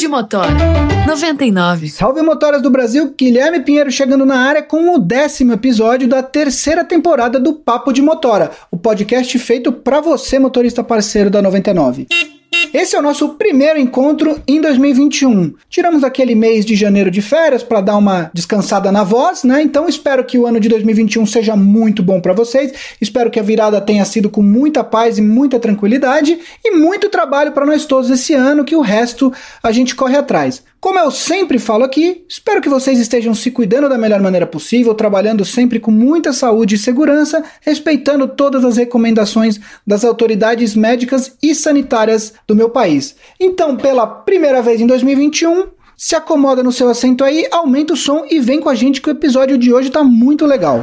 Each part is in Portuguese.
de Motora 99. Salve motoras do Brasil, Guilherme Pinheiro chegando na área com o décimo episódio da terceira temporada do Papo de Motora, o podcast feito para você, motorista parceiro da 99. Esse é o nosso primeiro encontro em 2021. Tiramos aquele mês de janeiro de férias para dar uma descansada na voz, né? Então espero que o ano de 2021 seja muito bom para vocês. Espero que a virada tenha sido com muita paz e muita tranquilidade e muito trabalho para nós todos esse ano, que o resto a gente corre atrás. Como eu sempre falo aqui, espero que vocês estejam se cuidando da melhor maneira possível, trabalhando sempre com muita saúde e segurança, respeitando todas as recomendações das autoridades médicas e sanitárias do meu país. Então, pela primeira vez em 2021, se acomoda no seu assento aí, aumenta o som e vem com a gente que o episódio de hoje está muito legal.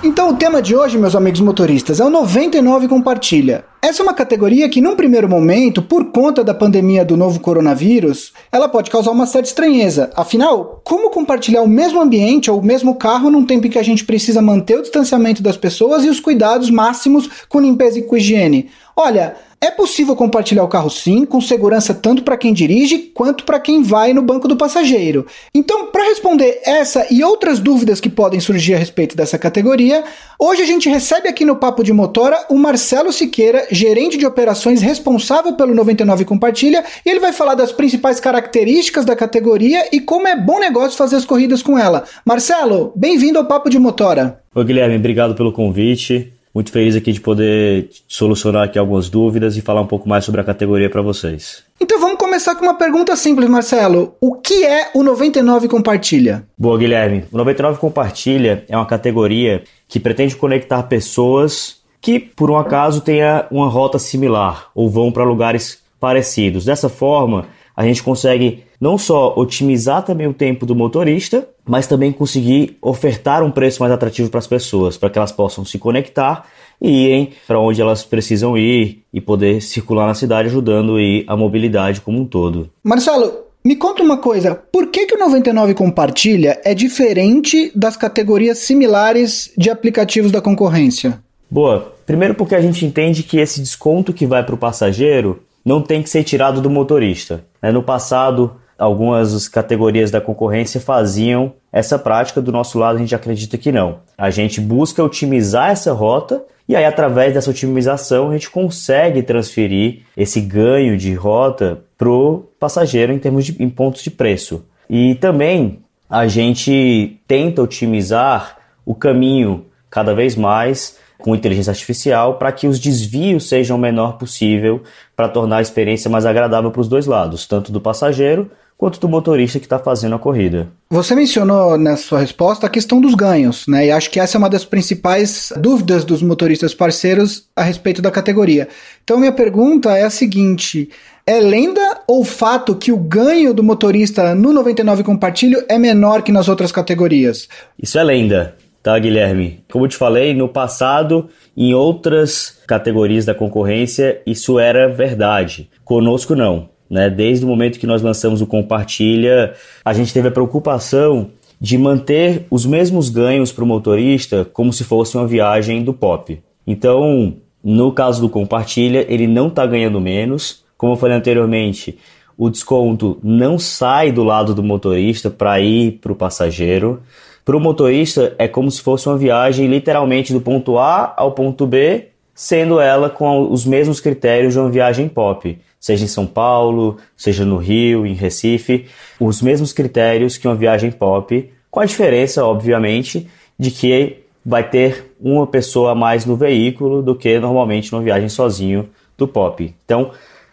Então, o tema de hoje, meus amigos motoristas, é o 99 Compartilha. Essa é uma categoria que, num primeiro momento, por conta da pandemia do novo coronavírus, ela pode causar uma certa estranheza. Afinal, como compartilhar o mesmo ambiente ou o mesmo carro num tempo em que a gente precisa manter o distanciamento das pessoas e os cuidados máximos com limpeza e com higiene? Olha, é possível compartilhar o carro sim, com segurança tanto para quem dirige quanto para quem vai no banco do passageiro. Então, para responder essa e outras dúvidas que podem surgir a respeito dessa categoria, hoje a gente recebe aqui no Papo de Motora o Marcelo Siqueira, gerente de operações responsável pelo 99 Compartilha, e ele vai falar das principais características da categoria e como é bom negócio fazer as corridas com ela. Marcelo, bem-vindo ao Papo de Motora. Oi, Guilherme, obrigado pelo convite. Muito feliz aqui de poder solucionar aqui algumas dúvidas e falar um pouco mais sobre a categoria para vocês. Então vamos começar com uma pergunta simples, Marcelo. O que é o 99 Compartilha? Boa, Guilherme. O 99 Compartilha é uma categoria que pretende conectar pessoas que, por um acaso, tenha uma rota similar ou vão para lugares parecidos. Dessa forma, a gente consegue não só otimizar também o tempo do motorista, mas também conseguir ofertar um preço mais atrativo para as pessoas, para que elas possam se conectar e irem para onde elas precisam ir e poder circular na cidade, ajudando aí a mobilidade como um todo. Marcelo, me conta uma coisa, por que, que o 99 Compartilha é diferente das categorias similares de aplicativos da concorrência? Boa. Primeiro porque a gente entende que esse desconto que vai para o passageiro não tem que ser tirado do motorista. Né? No passado, algumas categorias da concorrência faziam essa prática, do nosso lado a gente acredita que não. A gente busca otimizar essa rota e aí, através dessa otimização, a gente consegue transferir esse ganho de rota para o passageiro em termos de em pontos de preço. E também a gente tenta otimizar o caminho cada vez mais com inteligência artificial para que os desvios sejam o menor possível para tornar a experiência mais agradável para os dois lados, tanto do passageiro quanto do motorista que está fazendo a corrida. Você mencionou na sua resposta a questão dos ganhos, né? E acho que essa é uma das principais dúvidas dos motoristas parceiros a respeito da categoria. Então, minha pergunta é a seguinte: é lenda ou fato que o ganho do motorista no 99 compartilho é menor que nas outras categorias? Isso é lenda tá, Guilherme? Como eu te falei, no passado, em outras categorias da concorrência, isso era verdade. Conosco, não. Né? Desde o momento que nós lançamos o Compartilha, a gente teve a preocupação de manter os mesmos ganhos para o motorista como se fosse uma viagem do pop. Então, no caso do Compartilha, ele não está ganhando menos. Como eu falei anteriormente, o desconto não sai do lado do motorista para ir para o passageiro. Para o motorista, é como se fosse uma viagem literalmente do ponto A ao ponto B, sendo ela com os mesmos critérios de uma viagem pop, seja em São Paulo, seja no Rio, em Recife, os mesmos critérios que uma viagem pop, com a diferença, obviamente, de que vai ter uma pessoa a mais no veículo do que normalmente numa viagem sozinho do pop. Então,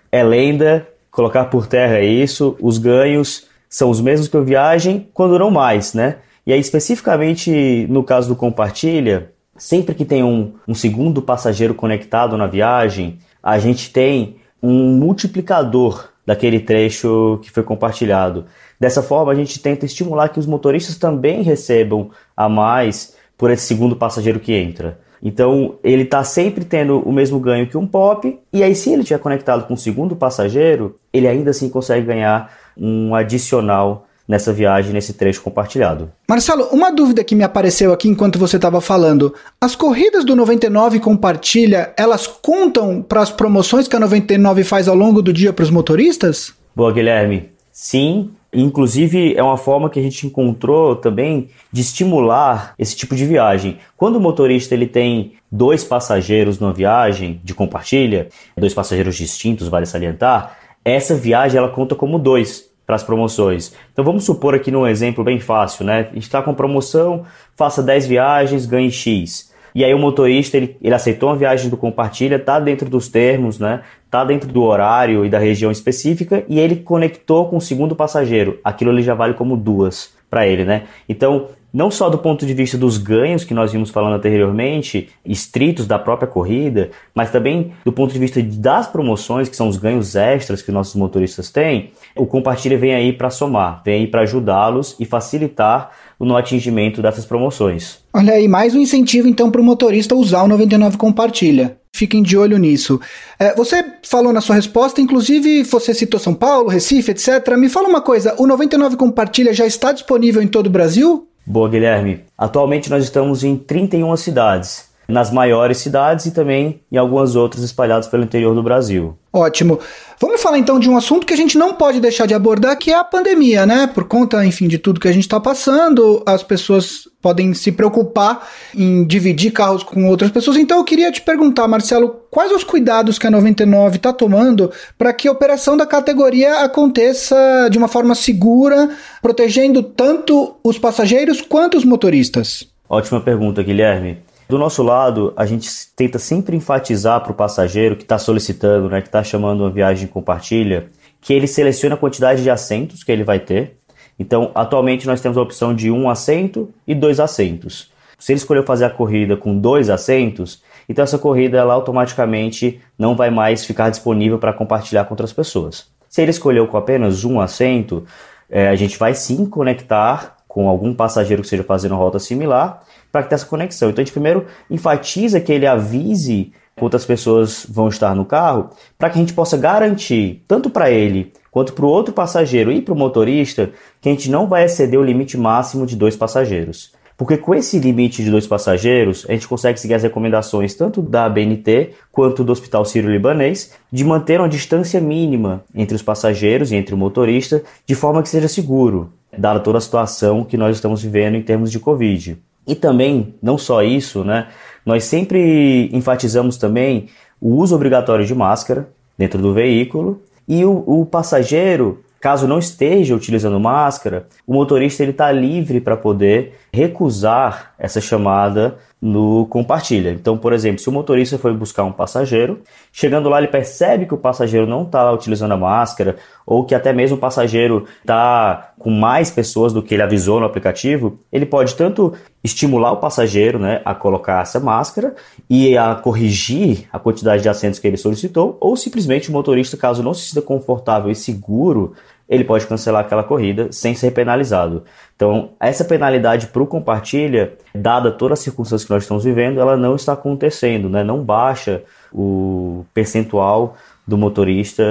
é lenda colocar por terra isso, os ganhos são os mesmos que a viagem, quando não mais, né? E aí, especificamente no caso do compartilha, sempre que tem um, um segundo passageiro conectado na viagem, a gente tem um multiplicador daquele trecho que foi compartilhado. Dessa forma, a gente tenta estimular que os motoristas também recebam a mais por esse segundo passageiro que entra. Então, ele está sempre tendo o mesmo ganho que um pop, e aí, se ele estiver conectado com o segundo passageiro, ele ainda assim consegue ganhar um adicional nessa viagem, nesse trecho compartilhado. Marcelo, uma dúvida que me apareceu aqui enquanto você estava falando: as corridas do 99 compartilha, elas contam para as promoções que a 99 faz ao longo do dia para os motoristas? Boa, Guilherme. Sim, Inclusive, é uma forma que a gente encontrou também de estimular esse tipo de viagem. Quando o motorista ele tem dois passageiros numa viagem de compartilha, dois passageiros distintos, vale salientar, essa viagem ela conta como dois para as promoções. Então vamos supor aqui num exemplo bem fácil, né? A gente está com promoção, faça 10 viagens, ganhe X. E aí o motorista, ele, ele aceitou uma viagem do compartilha, tá dentro dos termos, né? Tá dentro do horário e da região específica e ele conectou com o segundo passageiro. Aquilo ele já vale como duas para ele, né? Então, não só do ponto de vista dos ganhos que nós vimos falando anteriormente, estritos da própria corrida, mas também do ponto de vista das promoções, que são os ganhos extras que nossos motoristas têm, o compartilha vem aí para somar, vem aí para ajudá-los e facilitar no atingimento dessas promoções. Olha aí, mais um incentivo então para o motorista usar o 99 Compartilha. Fiquem de olho nisso. É, você falou na sua resposta, inclusive você citou São Paulo, Recife, etc. Me fala uma coisa: o 99 Compartilha já está disponível em todo o Brasil? Boa, Guilherme. Atualmente nós estamos em 31 cidades, nas maiores cidades e também em algumas outras espalhadas pelo interior do Brasil. Ótimo. Vamos falar então de um assunto que a gente não pode deixar de abordar, que é a pandemia, né? Por conta, enfim, de tudo que a gente está passando, as pessoas podem se preocupar em dividir carros com outras pessoas. Então eu queria te perguntar, Marcelo, quais os cuidados que a 99 está tomando para que a operação da categoria aconteça de uma forma segura, protegendo tanto os passageiros quanto os motoristas? Ótima pergunta, Guilherme. Do nosso lado, a gente tenta sempre enfatizar para o passageiro que está solicitando, né, que está chamando uma viagem compartilha, que ele selecione a quantidade de assentos que ele vai ter. Então, atualmente nós temos a opção de um assento e dois assentos. Se ele escolheu fazer a corrida com dois assentos, então essa corrida ela automaticamente não vai mais ficar disponível para compartilhar com outras pessoas. Se ele escolheu com apenas um assento, é, a gente vai sim conectar com algum passageiro que esteja fazendo rota similar para ter essa conexão. Então a gente primeiro enfatiza que ele avise quantas pessoas vão estar no carro, para que a gente possa garantir, tanto para ele quanto para o outro passageiro e para o motorista, que a gente não vai exceder o limite máximo de dois passageiros. Porque com esse limite de dois passageiros, a gente consegue seguir as recomendações tanto da BNT quanto do Hospital Sírio-Libanês de manter uma distância mínima entre os passageiros e entre o motorista, de forma que seja seguro, dada toda a situação que nós estamos vivendo em termos de Covid. E também, não só isso, né? Nós sempre enfatizamos também o uso obrigatório de máscara dentro do veículo e o, o passageiro, caso não esteja utilizando máscara, o motorista ele está livre para poder recusar essa chamada no compartilha. Então, por exemplo, se o motorista foi buscar um passageiro, chegando lá ele percebe que o passageiro não está utilizando a máscara ou que até mesmo o passageiro está com mais pessoas do que ele avisou no aplicativo, ele pode tanto estimular o passageiro né, a colocar essa máscara e a corrigir a quantidade de assentos que ele solicitou, ou simplesmente o motorista, caso não se sinta confortável e seguro ele pode cancelar aquela corrida sem ser penalizado. Então, essa penalidade para o compartilha, dada toda a circunstância que nós estamos vivendo, ela não está acontecendo, né? não baixa o percentual do motorista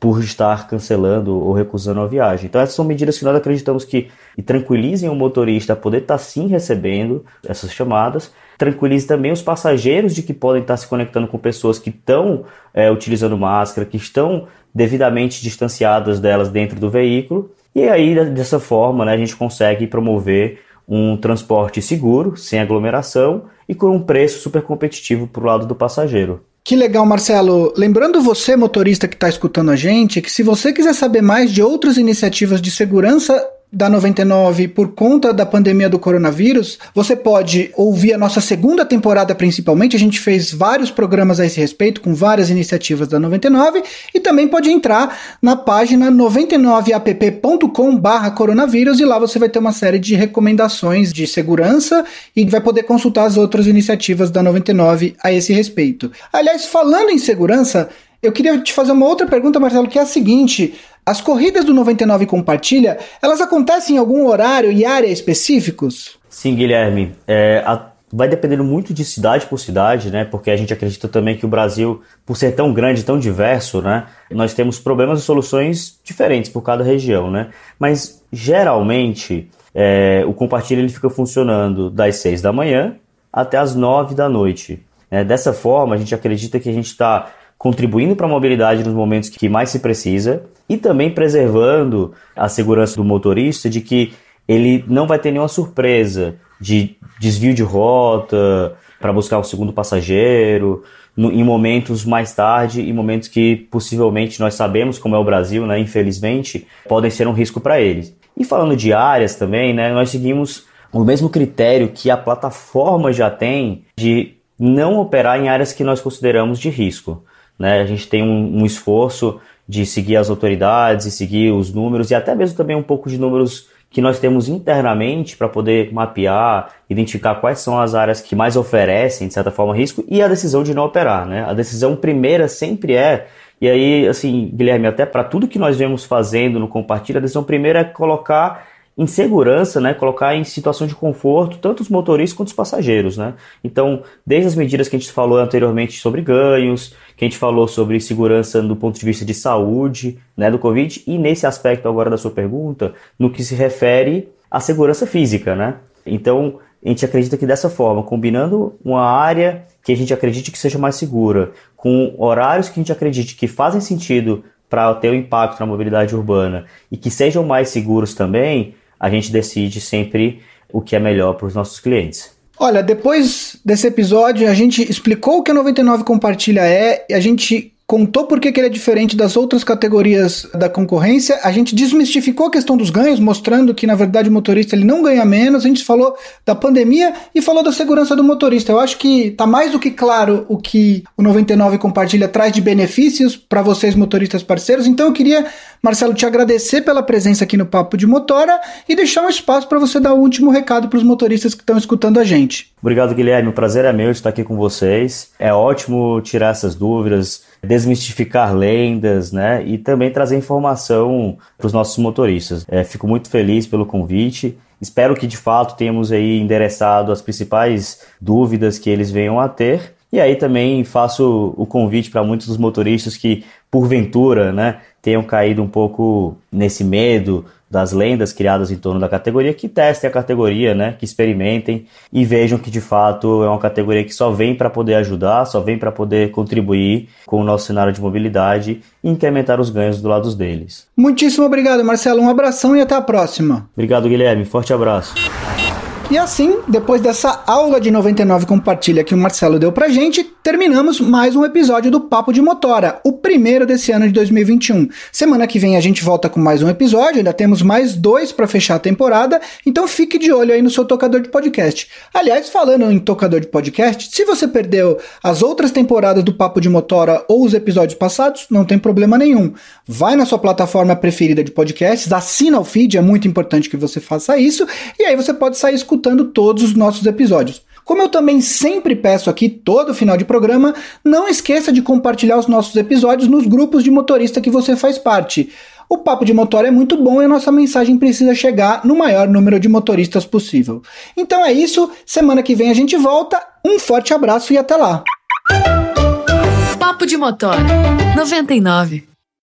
por estar cancelando ou recusando a viagem. Então essas são medidas que nós acreditamos que tranquilizem o motorista a poder estar sim recebendo essas chamadas, tranquilize também os passageiros de que podem estar se conectando com pessoas que estão é, utilizando máscara, que estão devidamente distanciadas delas dentro do veículo. E aí, dessa forma, né, a gente consegue promover um transporte seguro, sem aglomeração e com um preço super competitivo para o lado do passageiro. Que legal, Marcelo. Lembrando você, motorista que está escutando a gente, que se você quiser saber mais de outras iniciativas de segurança da 99 por conta da pandemia do coronavírus, você pode ouvir a nossa segunda temporada principalmente. A gente fez vários programas a esse respeito, com várias iniciativas da 99, e também pode entrar na página 99app.com/barra coronavírus e lá você vai ter uma série de recomendações de segurança e vai poder consultar as outras iniciativas da 99 a esse respeito. Aliás, falando em segurança, eu queria te fazer uma outra pergunta, Marcelo, que é a seguinte: as corridas do 99 Compartilha, elas acontecem em algum horário e área específicos? Sim, Guilherme. É, a, vai dependendo muito de cidade por cidade, né? Porque a gente acredita também que o Brasil, por ser tão grande, tão diverso, né? Nós temos problemas e soluções diferentes por cada região, né? Mas geralmente é, o compartilha ele fica funcionando das 6 da manhã até as 9 da noite. É, dessa forma, a gente acredita que a gente está contribuindo para a mobilidade nos momentos que mais se precisa e também preservando a segurança do motorista de que ele não vai ter nenhuma surpresa de desvio de rota para buscar o segundo passageiro, no, em momentos mais tarde, em momentos que possivelmente nós sabemos, como é o Brasil, né, infelizmente, podem ser um risco para eles. E falando de áreas também, né, nós seguimos o mesmo critério que a plataforma já tem de não operar em áreas que nós consideramos de risco. Né? A gente tem um, um esforço de seguir as autoridades e seguir os números e até mesmo também um pouco de números que nós temos internamente para poder mapear, identificar quais são as áreas que mais oferecem, de certa forma, risco e a decisão de não operar. Né? A decisão primeira sempre é, e aí, assim, Guilherme, até para tudo que nós vemos fazendo no Compartilha, a decisão primeira é colocar em segurança, né, colocar em situação de conforto tanto os motoristas quanto os passageiros, né? Então, desde as medidas que a gente falou anteriormente sobre ganhos, que a gente falou sobre segurança do ponto de vista de saúde, né, do Covid, e nesse aspecto agora da sua pergunta, no que se refere à segurança física, né? Então, a gente acredita que dessa forma, combinando uma área que a gente acredite que seja mais segura, com horários que a gente acredite que fazem sentido para ter um impacto na mobilidade urbana e que sejam mais seguros também, a gente decide sempre o que é melhor para os nossos clientes. Olha, depois desse episódio, a gente explicou o que a 99 Compartilha é, a gente contou por que, ele é diferente das outras categorias da concorrência, a gente desmistificou a questão dos ganhos, mostrando que na verdade o motorista ele não ganha menos, a gente falou da pandemia e falou da segurança do motorista. Eu acho que tá mais do que claro o que o 99 compartilha traz de benefícios para vocês motoristas parceiros. Então eu queria, Marcelo, te agradecer pela presença aqui no Papo de Motora e deixar um espaço para você dar o último recado para os motoristas que estão escutando a gente. Obrigado, Guilherme. O prazer é meu estar aqui com vocês. É ótimo tirar essas dúvidas, desmistificar lendas, né? E também trazer informação para os nossos motoristas. É, fico muito feliz pelo convite. Espero que de fato tenhamos aí endereçado as principais dúvidas que eles venham a ter. E aí também faço o convite para muitos dos motoristas que, porventura, né, tenham caído um pouco nesse medo das lendas criadas em torno da categoria, que testem a categoria, né, que experimentem e vejam que de fato é uma categoria que só vem para poder ajudar, só vem para poder contribuir com o nosso cenário de mobilidade e incrementar os ganhos do lado deles. Muitíssimo obrigado, Marcelo. Um abração e até a próxima. Obrigado, Guilherme. Forte abraço. E assim, depois dessa aula de 99 compartilha que o Marcelo deu pra gente, terminamos mais um episódio do Papo de Motora, o primeiro desse ano de 2021. Semana que vem a gente volta com mais um episódio, ainda temos mais dois para fechar a temporada, então fique de olho aí no seu tocador de podcast. Aliás, falando em tocador de podcast, se você perdeu as outras temporadas do Papo de Motora ou os episódios passados, não tem problema nenhum. Vai na sua plataforma preferida de podcasts, assina o feed, é muito importante que você faça isso, e aí você pode sair escutando escutando todos os nossos episódios. Como eu também sempre peço aqui todo final de programa, não esqueça de compartilhar os nossos episódios nos grupos de motorista que você faz parte. O papo de motor é muito bom e a nossa mensagem precisa chegar no maior número de motoristas possível. Então é isso, semana que vem a gente volta. Um forte abraço e até lá. Papo de motor 99